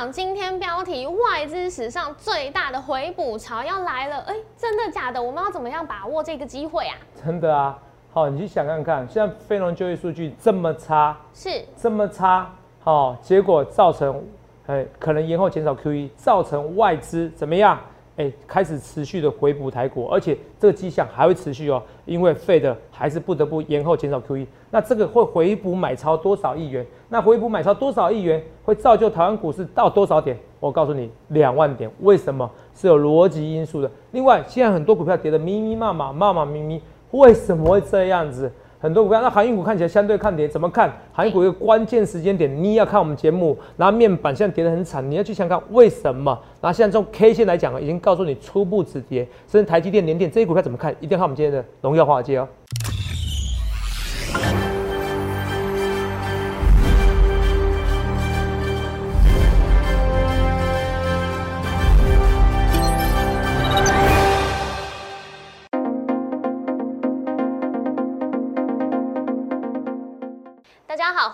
场今天标题外资史上最大的回补潮要来了，哎，真的假的？我们要怎么样把握这个机会啊？真的啊，好，你去想看看，现在非农就业数据这么差，是这么差，好，结果造成，哎，可能延后减少 QE，造成外资怎么样？哎，开始持续的回补台股，而且这个迹象还会持续哦，因为费的还是不得不延后减少 QE，那这个会回补买超多少亿元？那回补买超多少亿元会造就台湾股市到多少点？我告诉你，两万点。为什么？是有逻辑因素的。另外，现在很多股票跌得密密麻麻、麻麻咪咪，为什么会这样子？很多股票，那航运股看起来相对看跌，怎么看？航运股一个关键时间点，你要看我们节目，然后面板现在跌得很惨，你要去想看为什么？那现在从 K 线来讲，已经告诉你初步止跌，甚至台积电、联电这些股票怎么看？一定要看我们今天的荣耀华尔街哦。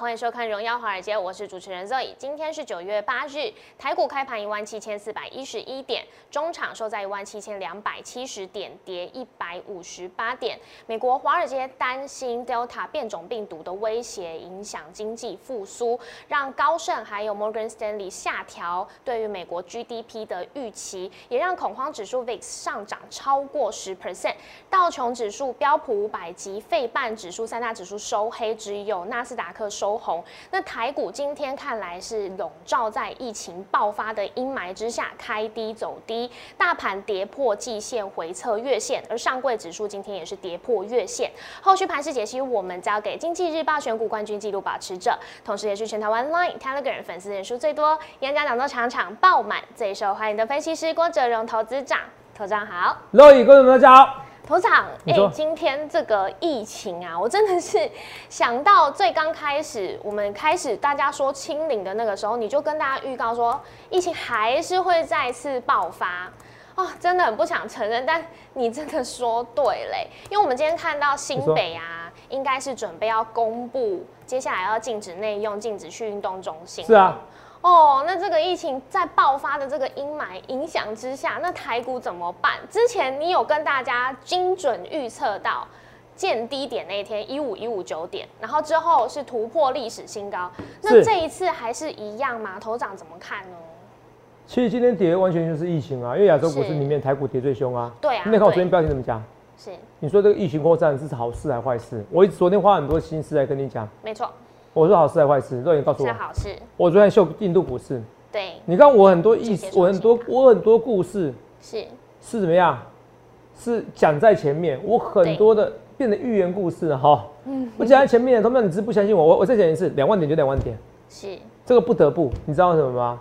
欢迎收看《荣耀华尔街》，我是主持人 Zoe。今天是九月八日，台股开盘一万七千四百一十一点，中场收在一万七千两百七十点，跌一百五十八点。美国华尔街担心 Delta 变种病毒的威胁影响经济复苏，让高盛还有 Morgan Stanley 下调对于美国 GDP 的预期，也让恐慌指数 VIX 上涨超过十 percent。道琼指数、标普五百及费半指数三大指数收黑，只有纳斯达克收。红，那台股今天看来是笼罩在疫情爆发的阴霾之下，开低走低，大盘跌破季线回测月线，而上柜指数今天也是跌破月线。后续盘势解析，我们交给经济日报选股冠军纪录保持者，同时也是全台湾 Line Telegram 粉丝人数最多、演讲讲座场场爆满、最受欢迎的分析师郭哲荣投资长。投长好，各位观众大家好。头长，哎，今天这个疫情啊，我真的是想到最刚开始，我们开始大家说清零的那个时候，你就跟大家预告说，疫情还是会再次爆发。哦，真的很不想承认，但你真的说对嘞，因为我们今天看到新北啊，应该是准备要公布接下来要禁止内用、禁止去运动中心，是啊。哦，那这个疫情在爆发的这个阴霾影响之下，那台股怎么办？之前你有跟大家精准预测到见低点那一天一五一五九点，然后之后是突破历史新高。那这一次还是一样吗？头长怎么看呢？其实今天跌完全就是疫情啊，因为亚洲股市里面台股跌最凶啊。对啊。你看我昨天标题怎么讲？是。你说这个疫情扩散是好事还是坏事？我昨天花很多心思来跟你讲。没错。我说好事还是坏事？若你告诉我。是好事。我昨天秀印度股市。对。你看我很多意思，我很多我很多故事。是。是怎么样？是讲在前面，我很多的变成寓言故事哈。嗯。我讲在前面，同学们，你是不相信我？我我再讲一次，两万点就两万点。是。这个不得不，你知道什么吗？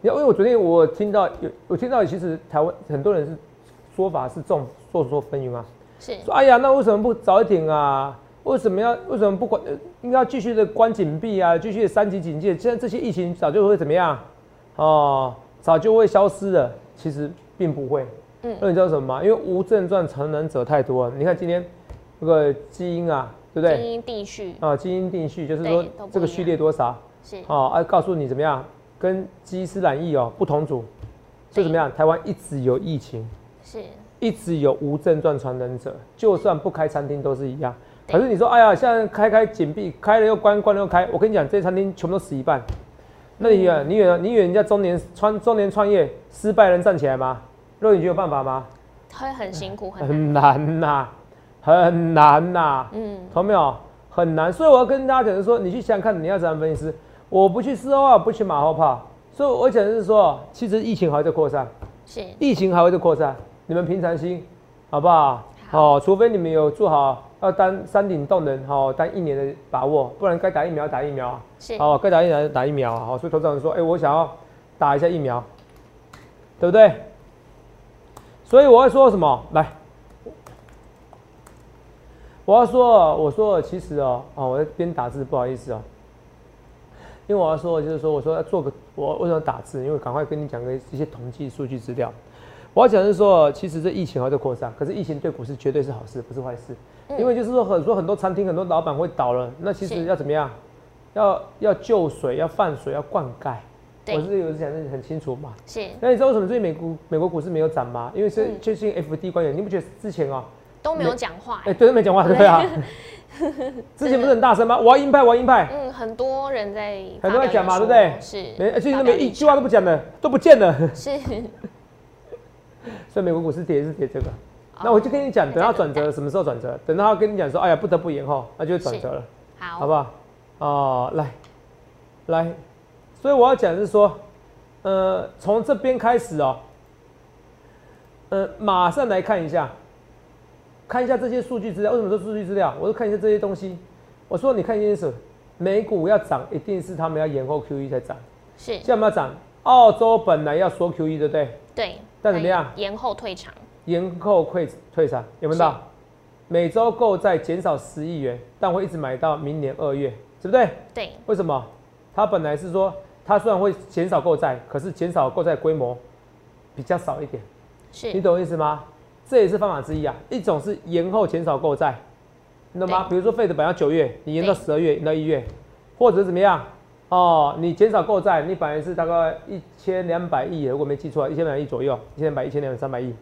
因为我昨天我听到有，我听到其实台湾很多人是说法是众说说纷纭啊。是。说哎呀，那为什么不早一点啊？为什么要为什么不管？应该继续的关紧闭啊，继续的三级警戒。现在这些疫情早就会怎么样？哦，早就会消失了。其实并不会。嗯。那你知道什么吗？因为无症状传染者太多了。你看今天那个基因啊，对不对？基因定序啊，基因定序就是说这个序列多少？是。哦，啊，告诉你怎么样？跟基斯染疫哦不同组，是怎么样？台湾一直有疫情，是，一直有无症状传染者，就算不开餐厅都是一样。可是你说，哎呀，现在开开紧闭，开了又关，关了又开。我跟你讲，这些餐厅全部都死一半。那你远，你远，你远，人家中年创中年创业失败能站起来吗？若你觉得有办法吗？会很辛苦，很难呐，很难呐。嗯，懂没有？很难。所以我要跟大家讲，是说你去想想看，你要怎样分析师？我不去事后啊，不去马后炮。所以我讲的是说，其实疫情还在扩散，是疫情还会在扩散。你们平常心，好不好？好，除非你们有做好。要当山顶洞人，好当一年的把握，不然该打疫苗打疫苗啊，是，好该打疫苗打疫苗啊，好，所以投资人说，哎，我想要打一下疫苗，对不对？所以我要说什么？来，我要说，我说其实哦，哦，我在边打字，不好意思哦，因为我要说就是说，我说要做个，我为什么打字？因为赶快跟你讲个一些统计数据资料。我要讲是说，其实这疫情还在扩散，可是疫情对股市绝对是好事，不是坏事。因为就是说，很多很多餐厅、很多老板会倒了，那其实要怎么样？要要救水，要放水，要灌溉，对我是有讲的很清楚嘛。是那你知道为什么最近美股美国股市没有涨吗？因为是嗯最近 FD 官员，你不觉得之前哦、都没有讲话哎、，对，都没讲话，对啊。之前不是很大声吗？我要鹰派，我要鹰派，嗯，很多人在很多人讲嘛对不对是，没，最近都没一句话都不讲的，都不见了。是，所以美国股市跌是跌这个。那我就跟你讲，等到转折什么时候转折？等到他跟你讲说，哎呀，不得不延后，那就会转折了，好，好不好？哦，来，来，所以我要讲的是说，呃，从这边开始哦，呃，马上来看一下，看一下这些数据资料。为什么说数据资料？我就看一下这些东西。我说你看一件事，美股要涨，一定是他们要延后 QE 才涨。是，现在我们要涨，澳洲本来要缩 QE，对不对？对，但怎么样延后退场，延后退退场，有没有到？每周购债减少十亿元，但会一直买到明年二月，对不对？对，为什么？它本来是说，它虽然会减少购债，可是减少购债规模比较少一点，是你，懂我意思吗？这也是方法之一啊。一种是延后减少购债，你懂吗？比如说费的本来要九月，你延到十二月，延到一月，或者怎么样？哦，你减少购债，你本来是大概一千两百亿，如果没记错，一千两百亿左右，一千两百、一千两百、三百亿。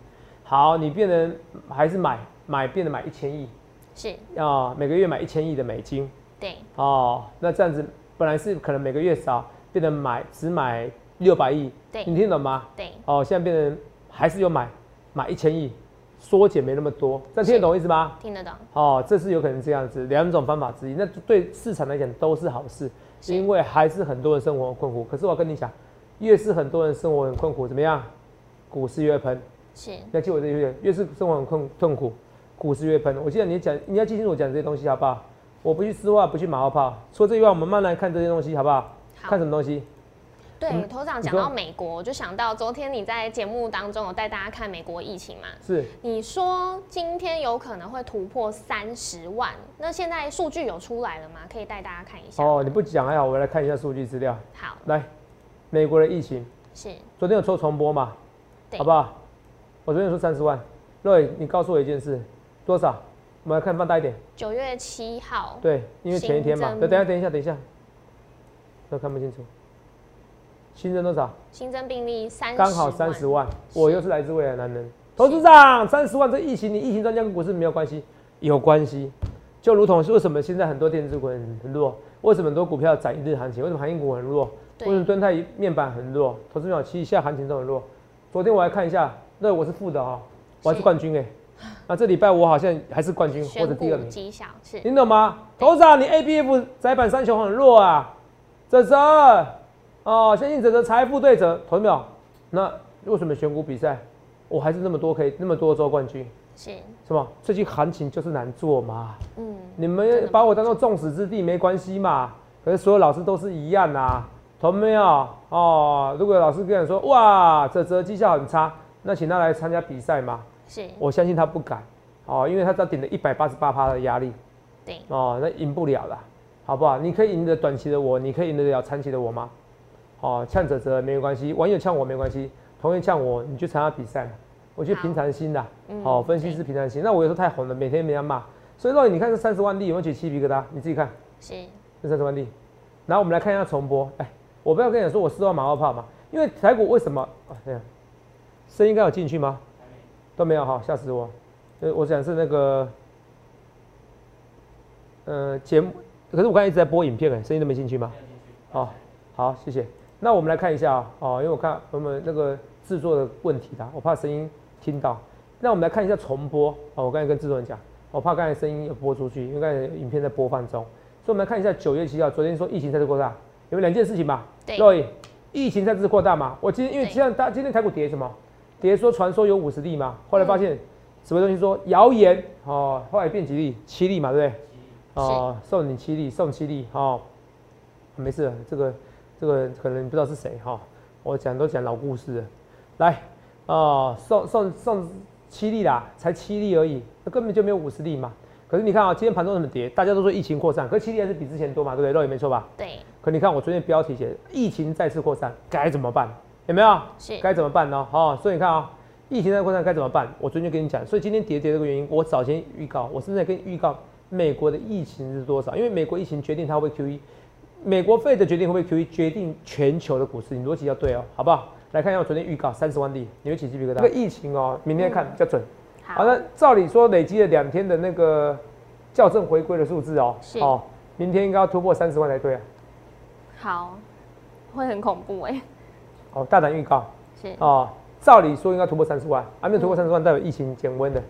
好，你变成还是买买变得买一千亿。是，啊、每个月买一千亿的美金。对，哦，那这样子本来是可能每个月少，变成买只买六百亿，对。你听懂吗？对，哦，现在变成还是有买买一千亿，缩减没那么多，这样听得懂意思吗？听得懂，哦，这是有可能这样子，两种方法之一，那对市场来讲都是好事，是因为还是很多人生活很困苦。可是我跟你讲，越是很多人生活很困苦，怎么样？股市越喷，是，你要记我这句，越是生活很困痛苦，股市越喷。我记得你讲，你要记清楚我讲这些东西好不好？我不去丝袜，不去马后炮。除了这句话，我们慢慢看这些东西好不好？好看什么东西？对，嗯头长讲到美国，我就想到昨天你在节目当中有带大家看美国疫情嘛？是你说今天有可能会突破三十万，那现在数据有出来了吗？可以带大家看一下。哦，你不讲还好，我来看一下数据资料。好，来，美国的疫情，是昨天有抽重播嘛？对好不好？我昨天说三十万，若，你告诉我一件事，多少？我们来看放大一点。九月七号，对，因为前一天嘛。等一下，等一下，等一下，都看不清楚。新增多少？新增病例三刚好三十万。我又是来自未来男人，投资长，三十万这疫情，你疫情专家跟股市没有关系？有关系。就如同是为什么现在很多电子股很很弱，为什么很多股票涨一日行情？为什么航运股很弱？为什么对，敦泰面板很弱？投资秒期现在行情都很弱。昨天我来看一下，那我是负的哈、我还是是冠军哎、那这礼拜我好像还是冠军 或者第二名，股绩效是你懂吗？头长，你 A B F 窄板三雄很弱啊，泽泽哦，相信泽泽财富对折，投没有？那为什么选股比赛我还是那么多可以那么多周冠军？是，是吗？最近行情就是难做嘛，嗯，你们把我当做众矢之的没关系嘛。可是所有老师都是一样啊，同没有？哦，如果老师跟你说哇，这这绩效很差，那请他来参加比赛嘛。是，我相信他不敢哦，因为他只要顶了一百八十八趴的压力对，哦，那赢不了了，好不好？你可以赢得短期的我，你可以赢得了长期的我吗？哦，呛泽泽没有关系，网友呛我没关系，同业呛我，你去参加比赛嘛。我觉得平常心啦，嗯好、分析对是平常心。那我有时候太红了，每天被人家骂，所以说你看这三十万例有没有起鸡皮疙瘩？你自己看是，这三十万例，然后我们来看一下重播。哎，我不要跟你讲说我四万马后炮嘛，因为台股为什么啊？这样，声音应该有进去吗？都没有哈，吓死我。呃，我讲是那个，呃，节目，可是我刚才一直在播影片哎，声音都没进去吗？好，好，谢谢。那我们来看一下啊、哦，因为我看我们那个制作的问题啦，我怕声音听到。那我们来看一下重播哦，我刚才跟制作人讲，我怕刚才声音有播出去，因为刚才影片在播放中，所以我们来看一下九月七号，昨天说疫情再次扩大，有没有两件事情吧？对，疫情再次扩大嘛？我今天因为对像大今天台股跌什么？跌说传说有五十例嘛，后来发现什么东西说谣言哦，后来变几例？七例嘛，对不对？哦，送你七例，送七例哦，没事了，这个这个可能你不知道是谁哈、我讲都讲老故事了，来哦，送送送七例啦，才七例而已，那根本就没有五十例嘛。可是你看啊、今天盘中怎么跌？大家都说疫情扩散，可是七例还是比之前多嘛，对不对？肉也没错吧？对，可你看我昨天标题写疫情再次扩散，该怎么办？有没有？是，该怎么办呢？哦，所以你看啊、疫情再扩散该怎么办？我昨天就跟你讲，所以今天跌跌这个原因，我早先预告，我是在跟你预告美国的疫情是多少，因为美国疫情决定它会 QE。美国费的决定会不会 QE 决定全球的股市？你逻辑要对哦，好不好？来看一下我昨天预告三十万例，你会起鸡皮疙瘩？这个疫情哦，明天看比较准。好，那照理说累积了两天的那个校正回归的数字哦，哦，明天应该要突破三十万才对啊。好，会很恐怖哎。哦，大胆预告是哦，照理说应该突破三十万，还没有突破三十万，代表疫情减温的，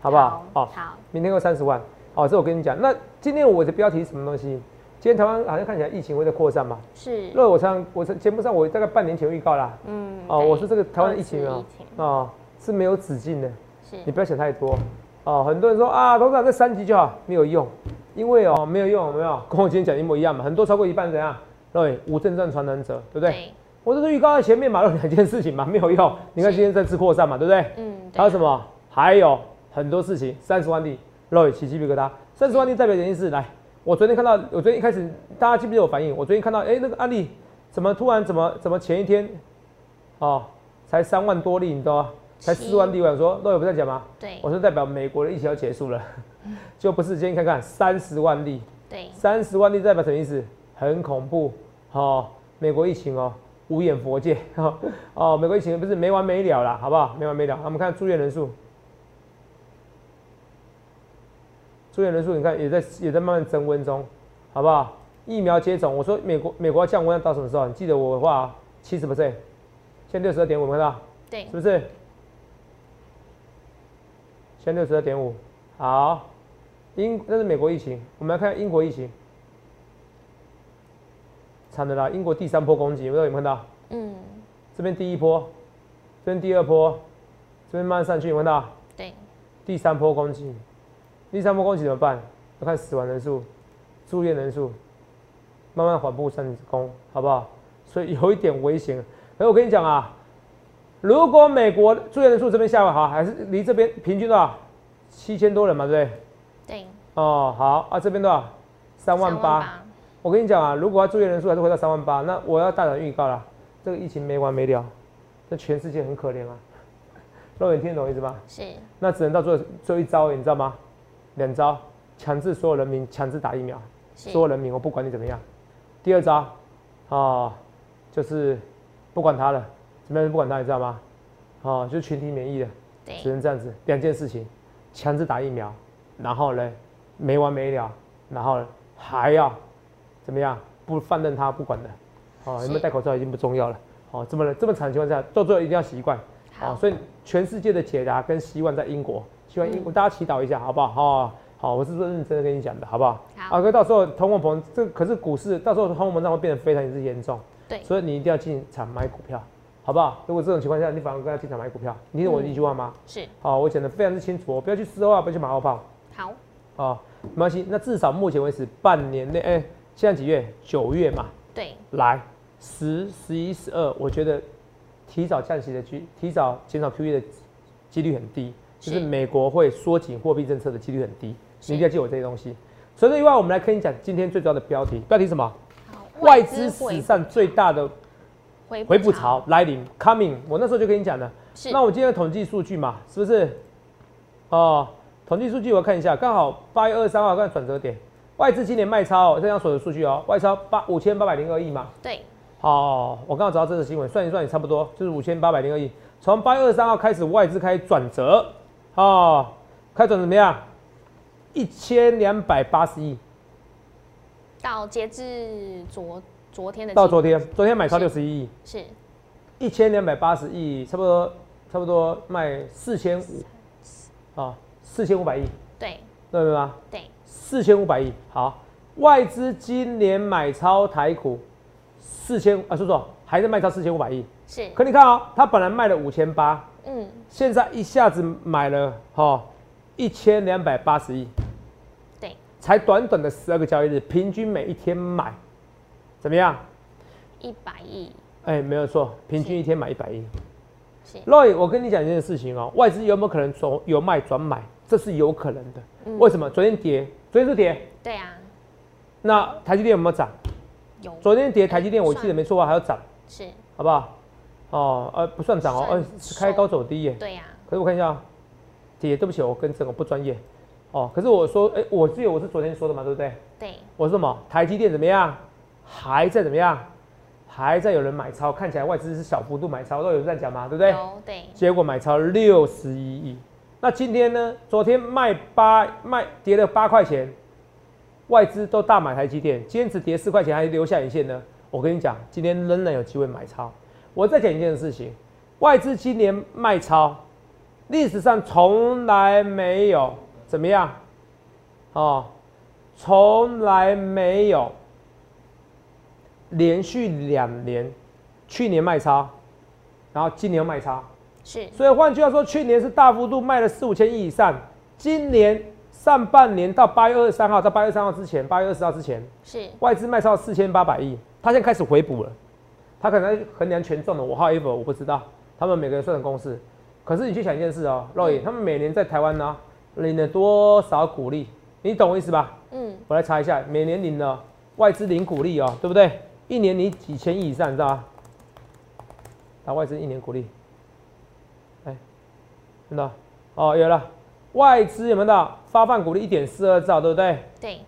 好不好？好，好，明天过三十万。哦，这我跟你讲，那今天我的标题是什么东西？今天台湾好像看起来疫情会在扩散嘛？是。因为我常我节目上我大概半年前预告啦。嗯。哦，我说这个台湾的疫情啊，啊是没有止境的。是。你不要想太多。哦，很多人说啊，董事长这三级就好，没有用，因为哦没有用，没有 跟我今天讲一模一样嘛。很多超过一半怎样？对，无症状传染者，对不对？对。我这是预告在前面嘛，有两件事情嘛，没有用。你看今天在次扩散嘛，对不对？嗯。还有什么？还有很多事情，三十万例，肉起鸡皮疙瘩。三十万例代表原因是来。我昨天看到，我昨天一开始，大家记不记得我反应？我昨天看到，哎，那个案例怎么突然怎么怎么前一天，哦，才三万多例，你知道吗？才四万例，我想说，那有不在讲吗？对，我说代表美国的疫情要结束了，就不是。今天看看三十万例，对，三十万例代表什么意思？很恐怖，哦，美国疫情哦，无眼佛界，哦，美国疫情不是没完没了了，好不好？没完没了。我们看住院人数。住院人数你看也在也在慢慢增温中，好不好？疫苗接种，我说美国美国要降温要到什么时候？你记得我的话，七十 percent，现在六十二点五，看到？对，是不是？现在六十二点五，好。英那是美国疫情，我们来看英国疫情，惨的啦！英国第三波攻击，有没有看到？嗯。这边第一波，这边第二波，这边慢慢上去，有看到？对。第三波攻击。第三波攻击怎么办？要看死亡人数、住院人数，慢慢缓步上攻，好不好？所以有一点危险。哎，我跟你讲啊，如果美国住院人数这边下来好，还是离这边平均多少？七千多人嘛，对不对？对。哦，好啊，这边多少？三万八。我跟你讲啊，如果要住院人数还是回到三万八，那我要大胆预告了，这个疫情没完没了，这全世界很可怜啊。肉眼听懂意思吗？是。那只能到最后最后一招，你知道吗？两招，强制所有人民强制打疫苗，所有人民我不管你怎么样。第二招，啊，就是不管他了，怎么样不管他，你知道吗？哦，就群体免疫的，只能这样子。两件事情，强制打疫苗，然后呢，没完没了，然后还要怎么样？不放任他不管的，哦，有没有戴口罩已经不重要了。哦，这么这么惨的情况下，到最后一定要习惯。好，所以全世界的解答跟希望在英国。希望英大家祈祷一下，好不好？好，好，我是说认真的跟你讲的，好不好？好。阿哥，到时候通货膨这可是股市，到时候通货膨胀会变得非常之严重。对。所以你一定要进场买股票，好不好？如果这种情况下，你反而跟他进场买股票，你听我一句话吗？是。好，我讲的非常之清楚，我不要去事后啊，不要去马后炮。好。好，没关系。那至少目前为止，半年内，哎，现在几月？九月嘛。对。来，十、十一、十二，我觉得提早降息的机，提早减少 QE 的几率很低。就是美国会缩紧货币政策的几率很低，你一定要记我这些东西。除了以外，我们来跟你讲今天最重要的标题，标题什么？外资史上最大的回补潮来临，coming。我那时候就跟你讲了。那我今天统计数据嘛，是不是？哦，统计数据我看一下，刚好八月二十三号看转折点，外资今年卖超，这张所有的数据哦，外超八五千八百零二亿嘛。对。好，我刚好找到这个新闻，算一算也差不多，就是五千八百零二亿。从八月二十三号开始，外资开始转折。哦，开转怎么样？一千两百八十亿，到截至昨昨天的到昨天，昨天买超六十一亿，是。一千两百八十亿，差不多差不多卖四千五，啊，四千五百亿，对，对对吗？对，四千五百亿，好，外资今年买超台股四千啊，叔叔还在卖超四千五百亿，是，可你看啊，他本来卖了五千八。嗯，现在一下子买了哈一千两百八十亿，对，才短短的十二个交易日，平均每一天买怎么样？一百亿，哎，没有错，平均一天买一百亿。Roy，我跟你讲一件事情哦，外资有没有可能从由卖转买？这是有可能的。为什么？昨天跌，昨天是跌。对啊。那台积电有没有涨？有。昨天跌，台积电我记得没错吧？还要涨。是。好不好？哦，呃，不算涨哦，呃，是开高走低耶。对呀。可是我看一下，姐，对不起，我更正，我不专业。哦，可是我说，哎，我记得我是昨天说的嘛，对不对？对。我说什么？台积电怎么样？还在怎么样？还在有人买超，看起来外资是小幅度买超，都有人在讲嘛，对不对？有对，结果买超六十一亿。那今天呢？昨天卖八卖跌了八块钱，外资都大买台积电，今天只跌四块钱，还留下影线呢。我跟你讲，今天仍然有机会买超。我再讲一件事情，外资今年卖超，历史上从来没有怎么样，哦，从来没有连续两年，去年卖超，然后今年又卖超。是，所以换句话说，去年是大幅度卖了四五千亿以上，今年上半年到八月二十三号，到八月三号之前，八月二十号之前，是。外资卖超四千八百亿，它现在开始回补了，他可能衡量权重的，我 however 我不知道，他们每个人算的公式，可是你去想一件事哦，肉眼，他们每年在台湾呢领了多少股利，你懂我意思吧？嗯，我来查一下，每年领了外资领股利哦，对不对？一年领几千亿以上，你知道吗？打外资一年股利，哎，真的哦，有了，外资有没有到？发放股利一点四二兆，对不对？对，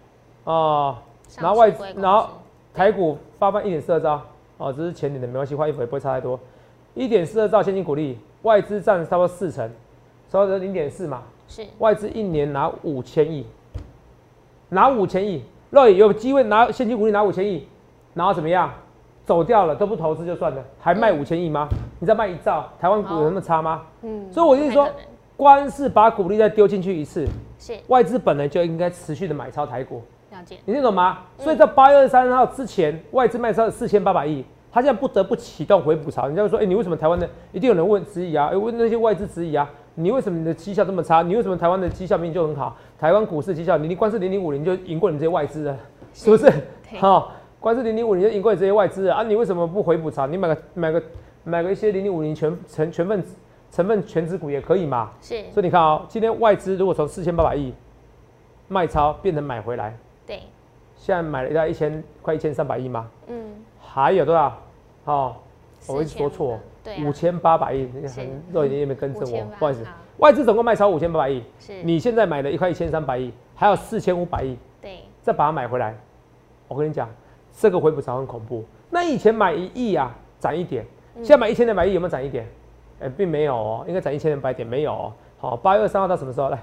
哦，上然后外然后台股发放一点四二兆，哦，这是前年的，没关系，换衣服也不会差太多。一点四二兆现金股利，外资占差不多四成，差不多零点四嘛，是外资一年拿五千亿，拿五千亿，若有机会拿现金股利拿五千亿，然后怎么样？走掉了都不投资就算了，还卖五千亿吗？你再卖一兆，台湾股有那么差吗？嗯，所以我跟你说光是把股利再丢进去一次，是外资本来就应该持续的买超台股，了解，你听懂吗？嗯所以在八月二十三号之前，外资卖超四千八百亿，他现在不得不启动回补潮。人家会说，哎、你为什么台湾的一定有人问质疑啊？哎、问那些外资质疑啊，你为什么你的绩效这么差？你为什么台湾的绩效明明就很好？台湾股市绩效，你你光是零零五零就赢过你这些外资了，是不是？对好、光是零零五零就赢过你这些外资了啊！你为什么不回补潮？你买个买个买个一些零零五零全成全份成分全指股也可以嘛？是，所以你看哦，今天外资如果从四千八百亿卖超变成买回来，对，现在买了一到一千快一千三百亿吗？嗯，还有多少？哦，我一直说4500错，五千八百亿，很肉眼也没跟着我不好意思。外资总共卖超五千八百亿，是，你现在买了一块一千三百亿，还有四千五百亿，对，再把它买回来。我跟你讲，这个回补潮很恐怖。那以前买一亿啊，涨一点，嗯现在买一千两百亿有没有涨一点？哎、并没有哦，应该涨一千两百点，没有哦。好，八月三号到什么时候？来，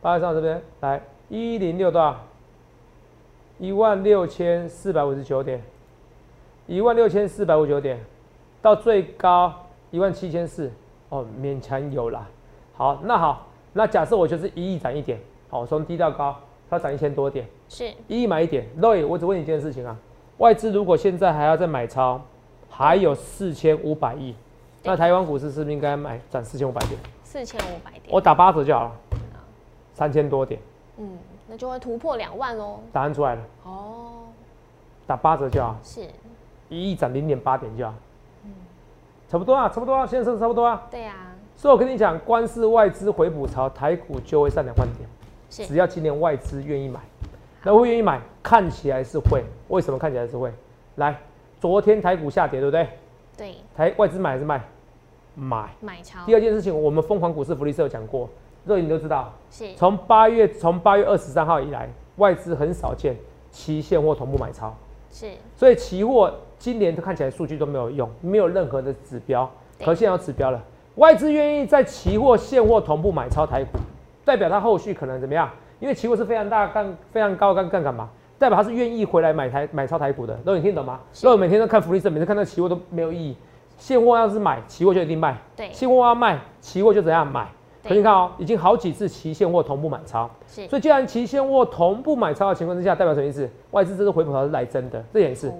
八月三号这边来一零六多少？一万六千四百五十九点，一万六千四百五十九点，到最高一万七千四，哦，勉强有啦。好，那好，那假设我就是一亿涨一点，好，从低到高，它涨一千多点，是，一亿买一点。Roy，我只问你一件事情啊，外资如果现在还要再买超，还有四千五百亿，那台湾股市是不是应该买涨四千五百点？四千五百点，我打八折就好了，三千多点，嗯，那就会突破两万喽。答案出来了，哦，打八折就好，是，一亿涨零点八点就好，差不多啊，差不多啊，现在是差不多啊。对啊，所以我跟你讲，光是外资回补潮，台股就会上两万点。是只要今年外资愿意买，那会愿意买，看起来是会。为什么看起来是会？来，昨天台股下跌，对不对？对，台外资买还是卖？买。买超第二件事情，我们疯狂股市福利社有讲过，这个你都知道。是，从八月从八月二十三号以来，外资很少见期现或同步买超，是，所以期货今年都看起来数据都没有用，没有任何的指标。对可现在有指标了，外资愿意在期货现货同步买超台股，代表它后续可能怎么样？因为期货是非常大杠、非常高杠杠杆嘛，代表它是愿意回来买台买超台股的。那你听懂吗？以我每天都看福利社，每次看到期货都没有意义。现货要是买，期货就一定卖；对，现货要卖，期货就怎样买。对可你看哦，已经好几次期现货同步买超，所以既然期现货同步买超的情况之下，代表什么意思？外资这次回补潮是来真的，这也是。哦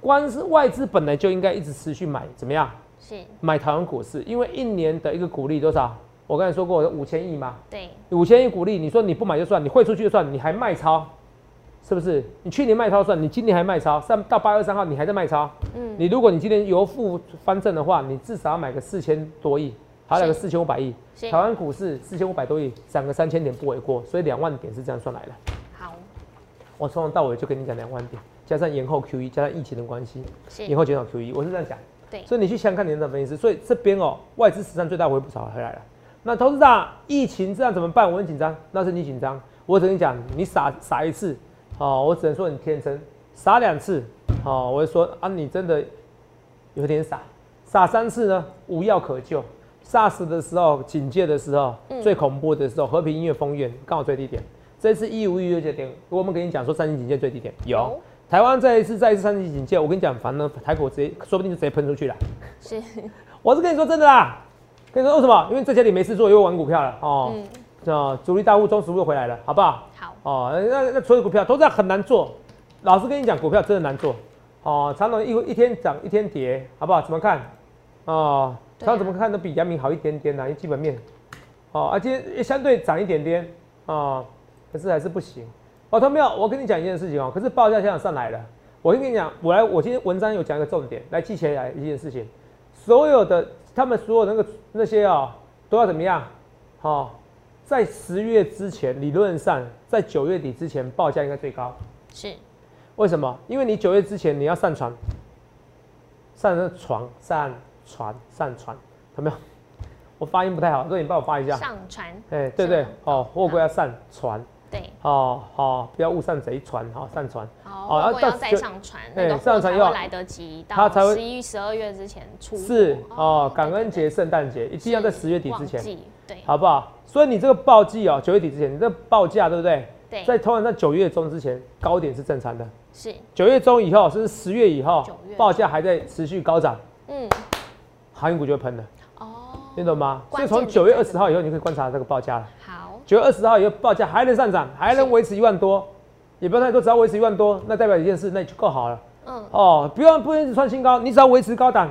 好，光是外资本来就应该一直持续买，怎么样？是，买台湾股市，因为一年的一个股利多少？我刚才说过五千亿嘛，对，五千亿股利，你说你不买就算，你汇出去就算，你还卖超，是不是？你去年卖超算，你今年还卖超，上到八月三号你还在卖超，嗯，你如果你今年由负翻正的话，你至少要买个四千多亿，还有个四千五百亿。台，湾股市四千五百多亿，涨个三千点不为过，所以两万点是这样算来的。好，我从头到尾就跟你讲两万点，加上延后 QE，加上疫情的关系，是延，后减少 QE，我是这样讲。对，所以你去想想看你的分析师，所以这边哦，外资史上最大回补少回来了。那投资大，疫情这样怎么办？我很紧张，那是你紧张。我只跟你讲，你傻傻一次，哦，我只能说你天真；傻两次，哦，我就说啊，你真的有点傻，傻三次呢，无药可救。SARS 的时候，警戒的时候，最恐怖的时候，和平音乐封院刚好最低点。这次一五一六节点，我们跟你讲说三星警戒最低点有。台湾再一次再一次三级警戒，我跟你讲，反正台股直接说不定就直接喷出去了。是，我是跟你说真的啦。跟你说为什么？因为在家里没事做，又玩股票了哦。嗯。主力大户中实又回来了，好不好？好。哦，那那所有股票都在很难做。老实跟你讲，股票真的难做。哦，长龙一一天涨一天跌，好不好？怎么看？哦。它怎么看都比阳明好一点点呐，因为基本面，哦，而且相对涨一点点啊，可是还是不行。哦，他没有？我跟你讲一件事情哦，可是报价现在上来了。我跟你讲，我来，我今天文章有讲一个重点，来记起来一件事情，所有的他们所有那个那些哦，都要怎么样？好，在十月之前，理论上在九月底之前报价应该最高。是，为什么？因为你九月之前你要上船，上那床上。船上船，有没有？我发音不太好，所以你帮我发一下。上船。哎，对对，哦，货柜要上船。对。哦好，不要误上贼船，哈，上船。哦，货柜要再上船，对，上船要来得及，到十一、十二月之前出。是哦，感恩节、圣诞节一定要在十月底之前，对，好不好？所以你这个报季哦，九月底之前，你这报价对不对？对。在通常在九月中之前，高点是正常的。是。九月中以后，甚至十月以后，报价还在持续高涨。嗯。航运股就会喷了哦，听懂吗？所以从九月二十号以后，你可以观察这个报价了。好，九月二十号以后报价还能上涨，还能维持一万多，也不要太多，只要维持一万多，那代表一件事，那就够好了。嗯，哦，不用不用一直创新高，你只要维持高档，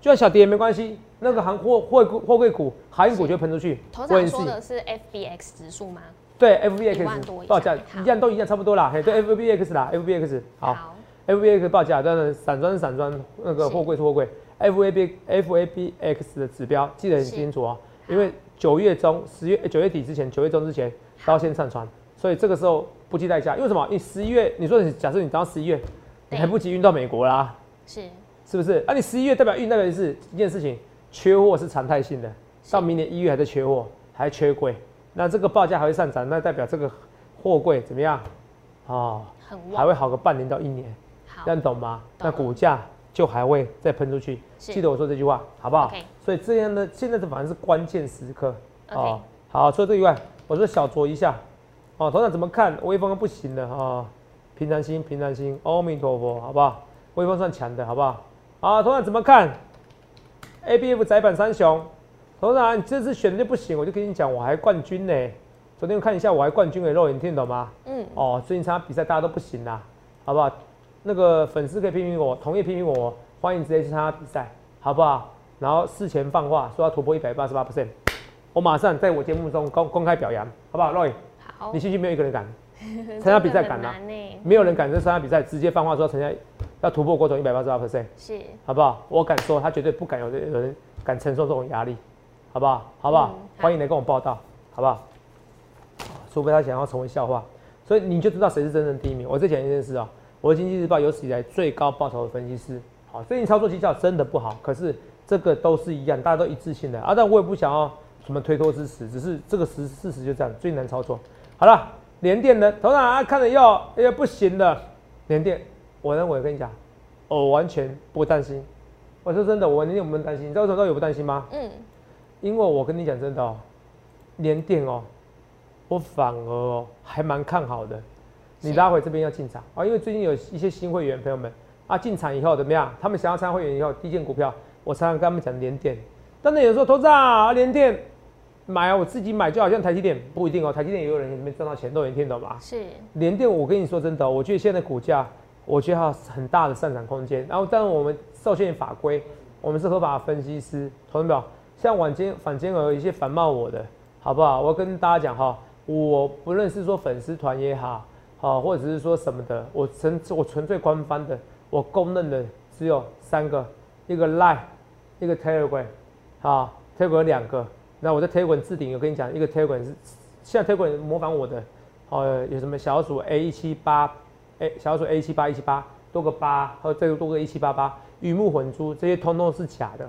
就算小跌也没关系。那个航货货货柜股、航运股就会喷出去。头长说的是 FBX 指数吗？对，FBX 报价一样都一样差不多啦。嘿，对，FBX 啦，FBX 好，FBX 报价，当然散装散装，那个货柜是货柜。F A B F A B X 的指标记得很清楚哦，因为九月中、十月九月底之前、九月中之前都要先上船，所以这个时候不计代价。因为什么？你十一月，你说你假设你到十一月，你还不及运到美国啦，是是不是？啊，你十一月代表运代表是一件事情，缺货是常态性的，到明年一月还在缺货，还缺柜，那这个报价还会上涨，那代表这个货柜怎么样？哦，还会好个半年到一年，这样懂吗？那股价。就还会再喷出去，记得我说这句话好不好？所以这样的现在的反正是关键时刻哦。好，除了这以外，我说小酌一下哦。头长怎么看？微风不行了哈，平常心，平常心，阿弥陀佛，好不好？微风算强的，好不好？啊，头长怎么看？A B F 窄板三雄，头长你这次选的就不行，我就跟你讲，我还冠军呢。昨天看一下，我还冠军给，肉眼听懂吗？嗯。哦，最近参加比赛大家都不行啦，好不好？那个粉丝可以批评我，同意批评我，欢迎直接去参加比赛，好不好？然后事前放话说要突破一百八十八 percent，我马上在我节目中公公开表扬，好不好？Roy，好，你信不信没有一个人敢 参加比赛敢啊？没有人敢在参加比赛直接放话说参加要突破过总一百八十八 percent，是，好不好？我敢说他绝对不敢有有人敢承受这种压力，好不好？好不好？欢迎来跟我报道，好不好？除非他想要成为笑话，所以你就知道谁是真正第一名。我再讲一件事啊。我是经济日报有史以来最高报酬的分析师，好，最近操作绩效真的不好，可是这个都是一样，大家都一致性的啊。但我也不想要什么推脱之词，只是这个实事实就这样，最难操作。好了，连电的头上啊，看着要哎呀不行的，连电，我认为跟你讲，我完全不担心。我说真的，我连电不用担心，你知道为什么有不担心吗？嗯，因为我跟你讲真的哦，连电哦，我反而哦还蛮看好的。你拉回这边要进场啊，因为最近有一些新会员朋友们啊，进场以后怎么样？他们想要参加会员以后，第一件股票，我常常跟他们讲连电。但是有时候投资啊，连电买啊，我自己买就好像台积电不一定哦，台积电也有人里面赚到钱，都有人听懂吗？是连电，我跟你说真的，我觉得现在股价，我觉得它有很大的上涨空间。然后，但是我们受限于法规，我们是合法分析师，同志们，像晚间反间有一些反骂我的，好不好？我跟大家讲哈，我不论是说粉丝团也好。好，或者是说什么的，我纯我纯粹官方的，我公认的只有三个，一个 Line，一个 Telegram，好，Telegram 两个，那我在 Telegram 置顶，我跟你讲，一个 Telegram 是现在 Telegram 模仿我的，哦，有什么小鼠 A 一七八，A 小鼠 A 七八一七八多个八，还有再多个一七八八，鱼目混珠，这些通通是假的，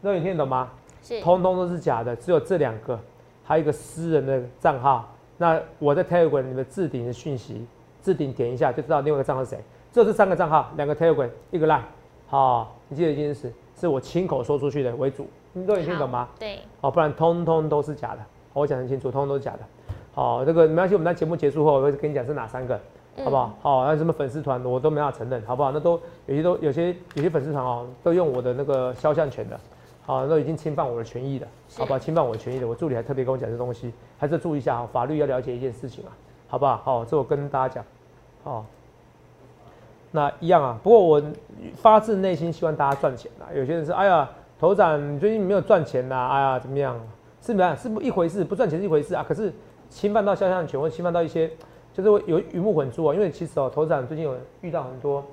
那你听得懂吗？是，通通都是假的，只有这两个，还有一个私人的账号。那我在 Telegram 里面置顶的讯息，置顶点一下就知道另外一个账号是谁。只有这三个账号，两个 Telegram，一个 Line，好，你记得一件事，是我亲口说出去的为主，你都有听懂吗？对，哦，不然通通都是假的，我讲很清楚，通通都是假的。好，这个没关系，我们在节目结束后，我会跟你讲是哪三个，好不好？好，那什么粉丝团我都没法承认，好不好？那都有些都有些有些粉丝团哦，都用我的那个肖像权的，好，都已经侵犯我的权益了，好不好？侵犯我的权益的，我助理还特别跟我讲这东西，还是注意一下啊，法律要了解一件事情啊，好不好？好，这我跟大家讲，好，那一样啊。不过我发自内心希望大家赚钱啊。有些人是，哎呀，头长你最近没有赚钱呐，哎呀，怎么样？是不是？是不一回事，不赚钱是一回事啊。可是。侵犯到肖像权，或侵犯到一些，就是有鱼目混珠啊。因为其实哦，投资长最近有遇到很多。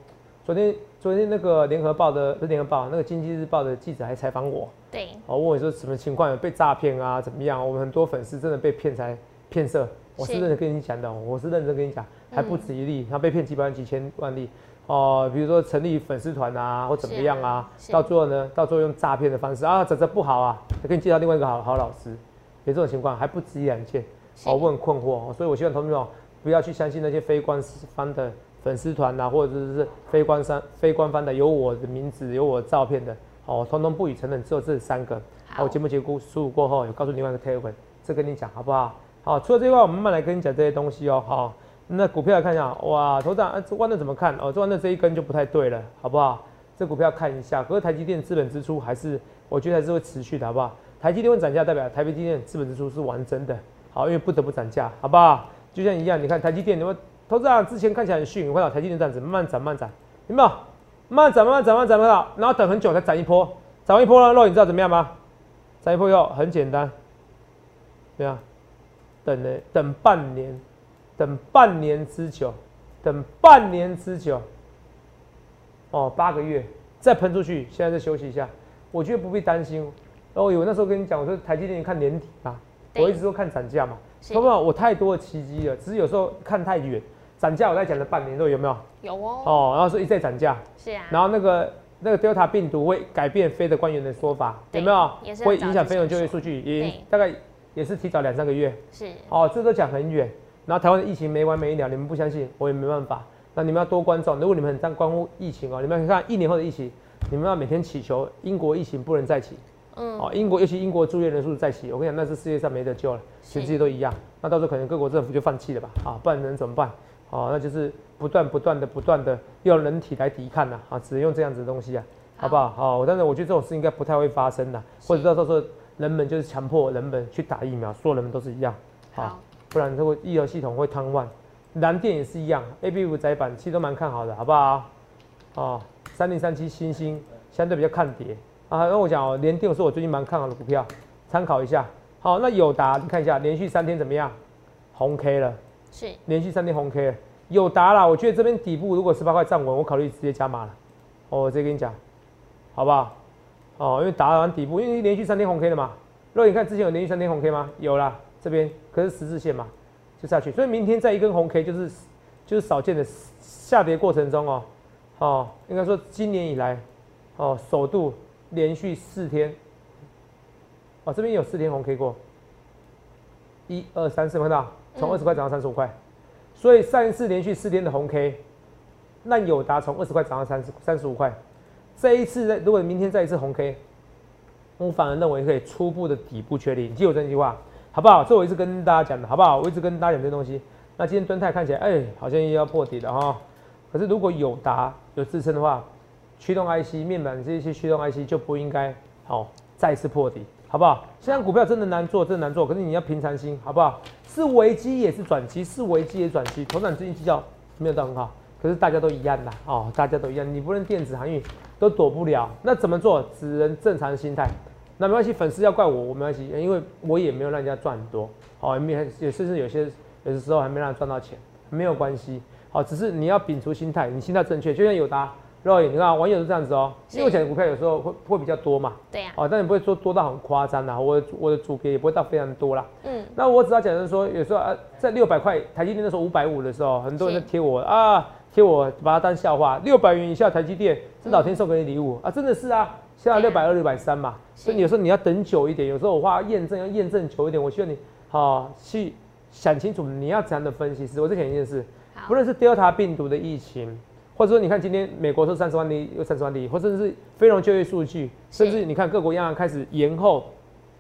昨天昨天那个联合报的不是联合报，那个经济日报的记者还采访我，对，哦问我说什么情况有被诈骗啊？怎么样？我们很多粉丝真的被骗财骗色，我是认真跟你讲的，我是认真跟你讲，还不止一例，他被骗几百万几千万例哦。比如说成立粉丝团啊，或怎么样啊，到最后呢，到最后用诈骗的方式啊，这这不好啊，给你介绍另外一个好好老师，有这种情况还不止一两件。哦，我很困惑，所以我希望同学们不要去相信那些非官方的粉丝团呐，或者是非官方、非官方的有我的名字、有我照片的，哦，通通不予承认。只有这三个。好，节目结束过后，有告诉另外一个 Telegram，这跟你讲好不好？好，除了这块，我们慢慢来跟你讲这些东西哦。好，那股票来看一下，哇，头涨，这弯的怎么看？哦，这弯的这一根就不太对了，好不好？这股票看一下，可是台积电资本支出还是，我觉得还是会持续的，好不好？台积电会涨价，代表台积电资本支出是完整的。好，因为不得不涨价，好不好？就像一样，你看台积电，你们投资人之前看起来很逊，你看到台积电这样子慢慢涨，慢慢涨，有没有？慢慢涨，慢慢涨，慢慢涨，到，然后等很久才涨一波，涨一波了，肉你知道怎么样吗？涨一波以后很简单，对啊，等了，等半年，等半年之久，等半年之久，哦，八个月再喷出去，现在再休息一下，我觉得不必担心。哦，我那时候跟你讲，我说台积电看年底啊。我一直都看涨价嘛，好不好？我太多的奇迹了，只是有时候看太远。涨价我在讲了半年都有没有？有哦。哦，然后说一再涨价。是啊。然后那个那个 Delta 病毒会改变非的官员的说法，有没有？会影响非农就业数据，也大概也是提早两三个月。是。哦，这都讲很远。然后台湾的疫情没完没了，你们不相信，我也没办法。那你们要多关照，如果你们很在关乎疫情哦，你们看一年后的疫情，你们要每天祈求英国疫情不能再起。嗯，哦，英国尤其英国住院人数再起，我跟你讲，那是世界上没得救了，全世界都一样。那到时候可能各国政府就放弃了吧？啊，不然能怎么办？哦，那就是不断不断的不断的用人体来抵抗呐，啊，只能用这样子的东西啊，好不好？好，但是我觉得这种事应该不太会发生的，或者到时候人们就是强迫人们去打疫苗，所有人们都是一样，好，不然这个医疗系统会瘫痪。蓝电也是一样，A B 五窄板其实都蛮看好的，好不好？哦，三零三七星星相对比较看跌。啊，那我讲哦，联电是我最近蛮看好的股票，参考一下。好，那友达你看一下，连续三天怎么样？红 K 了，是连续三天红 K 了。友达啦，我觉得这边底部如果十八块站稳，我考虑直接加码了。哦，我直接跟你讲，好不好？哦，因为打完底部，因为连续三天红 K 了嘛。如果你看之前有连续三天红 K 吗？有啦，这边可是十字线嘛，就下去。所以明天再一根红 K 就是就是少见的下跌过程中哦，哦，应该说今年以来哦首度。连续四天，哦，这边有四天红 K 过，一二三四，看到从二十块涨到三十五块，所以上一次连续四天的红 K，那友达从二十块涨到三十三十五块，这一次如果明天再一次红 K，我反而认为可以初步的底部确立，你记我这句话，好不好？这我一直跟大家讲的，好不好？我一直跟大家讲这东西。那今天敦泰看起来，哎，好像又要破底了哈，可是如果友达有支撑的话。驱动 IC 面板这些驱动 IC 就不应该好再次破底，好不好？现在股票真的难做，真的难做。可是你要平常心，好不好？是危机也是转机，是危机也转机。头涨资金绩效没有到很好，可是大家都一样的哦，大家都一样。你不论电子航运都躲不了，那怎么做？只能正常心态。那没关系，粉丝要怪我，我没关系，因为我也没有让人家赚很多，好，也没也甚至有些有的时候还没让他赚到钱，没有关系。好，只是你要摒除心态，你心态正确，就像有答。肉眼，你看网友是这样子哦，因为我讲的股票有时候会会比较多嘛，对呀，哦，但你不会说多到很夸张的，我我的主别也不会到非常多啦，嗯，那我只要讲的是说，有时候啊，在六百块台积电那时候五百五的时候，很多人在贴我啊，贴我把它当笑话，六百元以下台积电是老天送给你礼物啊，真的是啊，现在六百二六百三嘛，所以有时候你要等久一点，有时候我话验证要验证久一点，我希望你好去想清楚你要怎样的分析师，我再讲一件事，不论是 Delta 病毒的疫情。或者说你看今天美国说三十万例又三十万例，或者是非农就业数据，甚至你看各国央行开始延后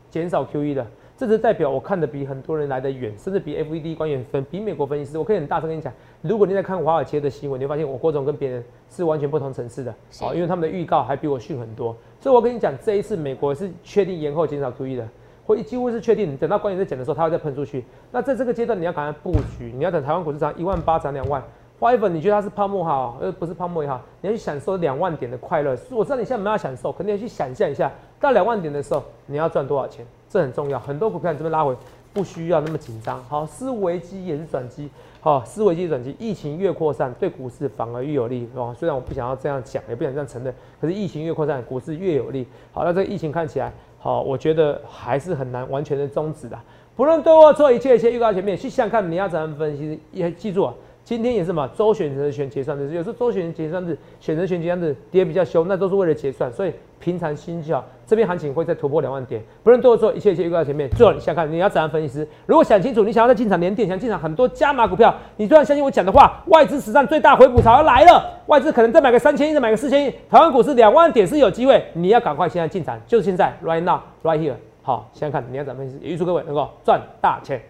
减少 QE 的。这只代表我看的比很多人来的远，甚至比 FED 官员分，比美国分析师。我可以很大声跟你讲，如果你在看华尔街的新闻，你会发现我郭总跟别人是完全不同层次的。好，因为他们的预告还比我逊很多。所以我跟你讲，这一次美国是确定延后减少 QE 的，或几乎是确定。等到官员在讲的时候，他会再喷出去。那在这个阶段，你要赶快布局，你要等台湾股市涨一万八涨两万。花一粉，你觉得它是泡沫好，而不是泡沫也好，你要去享受两万点的快乐。我知道你现在没有享受，肯定要去想象一下，到两万点的时候你要赚多少钱，这很重要。很多股票你这边拉回，不需要那么紧张。好，思维机也是转机，好，思维机转机，疫情越扩散，对股市反而越有利。哦，虽然我不想要这样讲，也不想这样承认，可是疫情越扩散，股市越有利。好，那这个疫情看起来，好，我觉得还是很难完全的终止的。不论对或错，一切一切预告前面去想看你要怎样分析，也记住啊。今天也是嘛，周选择权结算日，有时候周选择结算日、选择权结算日跌比较凶，那都是为了结算，所以平常心就好。这边行情会再突破两万点，不论多做，一切一切预告前面。最后你想看，你要怎样分析师？如果想清楚，你想要再进场连电，想进场很多加码股票，你就要相信我讲的话，外资史上最大回补潮要来了，外资可能再买个三千亿，再买个四千亿，台湾股市两万点是有机会，你要赶快现在进场，就是现在，right now，right here。好，现在看你要怎么分析，也预祝各位能够赚大钱。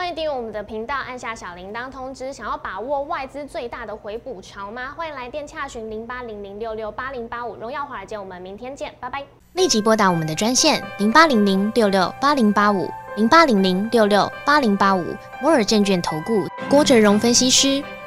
欢迎订阅我们的频道，按下小铃铛通知。想要把握外资最大的回补潮吗？欢迎来电洽询零八零零六六八零八五。荣耀华尔街，我们明天见，拜拜。立即拨打我们的专线零八零零六六八零八五零八零零六六八零八五摩尔证券投顾郭哲荣分析师。